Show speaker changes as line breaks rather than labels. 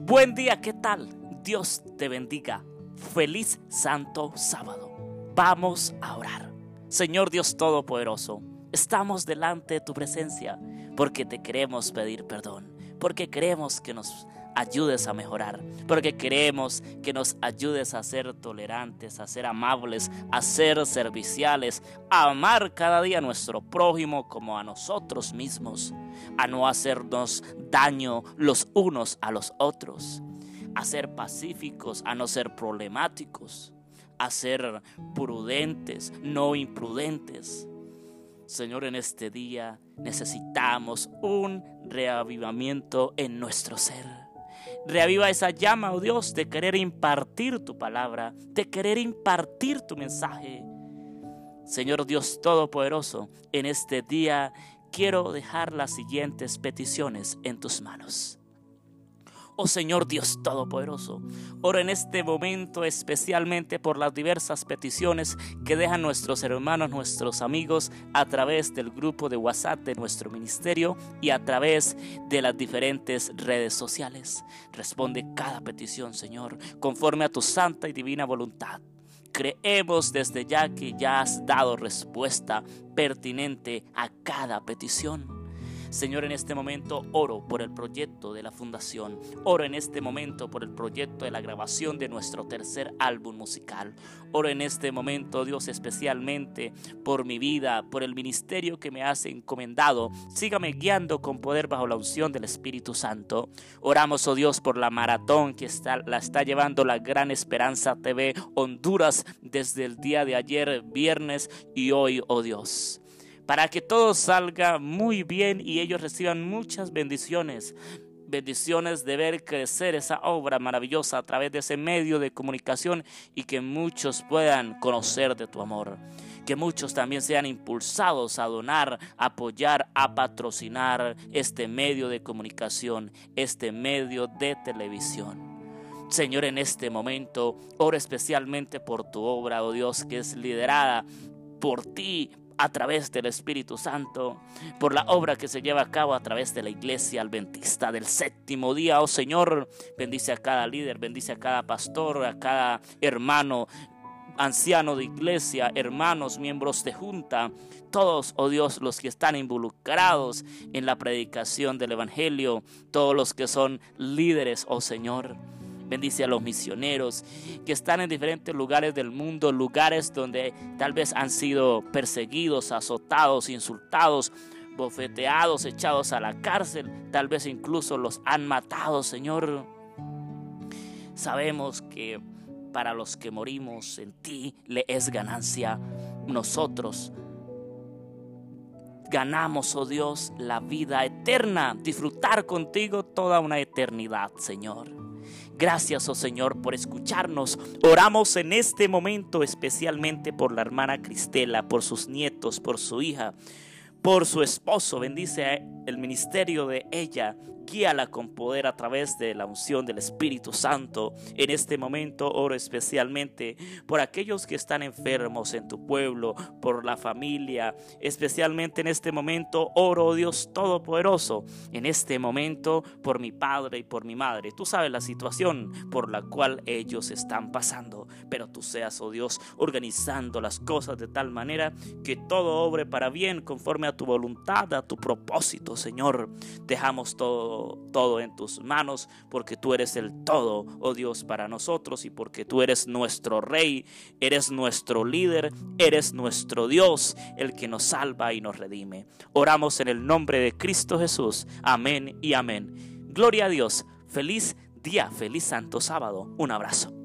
Buen día, ¿qué tal? Dios te bendiga. Feliz Santo Sábado. Vamos a orar. Señor Dios Todopoderoso, estamos delante de tu presencia porque te queremos pedir perdón, porque queremos que nos ayudes a mejorar, porque queremos que nos ayudes a ser tolerantes, a ser amables, a ser serviciales, a amar cada día a nuestro prójimo como a nosotros mismos, a no hacernos daño los unos a los otros, a ser pacíficos, a no ser problemáticos, a ser prudentes, no imprudentes. Señor, en este día necesitamos un reavivamiento en nuestro ser. Reaviva esa llama, oh Dios, de querer impartir tu palabra, de querer impartir tu mensaje. Señor Dios Todopoderoso, en este día quiero dejar las siguientes peticiones en tus manos. Oh Señor Dios Todopoderoso, oro en este momento especialmente por las diversas peticiones que dejan nuestros hermanos, nuestros amigos a través del grupo de WhatsApp de nuestro ministerio y a través de las diferentes redes sociales. Responde cada petición, Señor, conforme a tu santa y divina voluntad. Creemos desde ya que ya has dado respuesta pertinente a cada petición. Señor, en este momento oro por el proyecto de la fundación. Oro en este momento por el proyecto de la grabación de nuestro tercer álbum musical. Oro en este momento, Dios, especialmente por mi vida, por el ministerio que me has encomendado. Sígame guiando con poder bajo la unción del Espíritu Santo. Oramos, oh Dios, por la maratón que está, la está llevando la Gran Esperanza TV Honduras desde el día de ayer, viernes y hoy, oh Dios para que todo salga muy bien y ellos reciban muchas bendiciones. Bendiciones de ver crecer esa obra maravillosa a través de ese medio de comunicación y que muchos puedan conocer de tu amor. Que muchos también sean impulsados a donar, a apoyar, a patrocinar este medio de comunicación, este medio de televisión. Señor, en este momento, oro especialmente por tu obra, oh Dios, que es liderada por ti, a través del Espíritu Santo, por la obra que se lleva a cabo a través de la iglesia adventista del séptimo día. Oh Señor, bendice a cada líder, bendice a cada pastor, a cada hermano, anciano de iglesia, hermanos, miembros de junta, todos, oh Dios, los que están involucrados en la predicación del Evangelio, todos los que son líderes, oh Señor. Bendice a los misioneros que están en diferentes lugares del mundo, lugares donde tal vez han sido perseguidos, azotados, insultados, bofeteados, echados a la cárcel, tal vez incluso los han matado, Señor. Sabemos que para los que morimos en ti le es ganancia. Nosotros ganamos, oh Dios, la vida eterna, disfrutar contigo toda una eternidad, Señor. Gracias, oh Señor, por escucharnos. Oramos en este momento especialmente por la hermana Cristela, por sus nietos, por su hija, por su esposo. Bendice el ministerio de ella guíala con poder a través de la unción del Espíritu Santo. En este momento oro especialmente por aquellos que están enfermos en tu pueblo, por la familia, especialmente en este momento oro, Dios Todopoderoso, en este momento por mi padre y por mi madre. Tú sabes la situación por la cual ellos están pasando, pero tú seas, oh Dios, organizando las cosas de tal manera que todo obre para bien conforme a tu voluntad, a tu propósito, Señor. Dejamos todo en tus manos, porque tú eres el todo, oh Dios, para nosotros y porque tú eres nuestro Rey, eres nuestro líder, eres nuestro Dios, el que nos salva y nos redime. Oramos en el nombre de Cristo Jesús. Amén y amén. Gloria a Dios. Feliz día, feliz santo sábado. Un abrazo.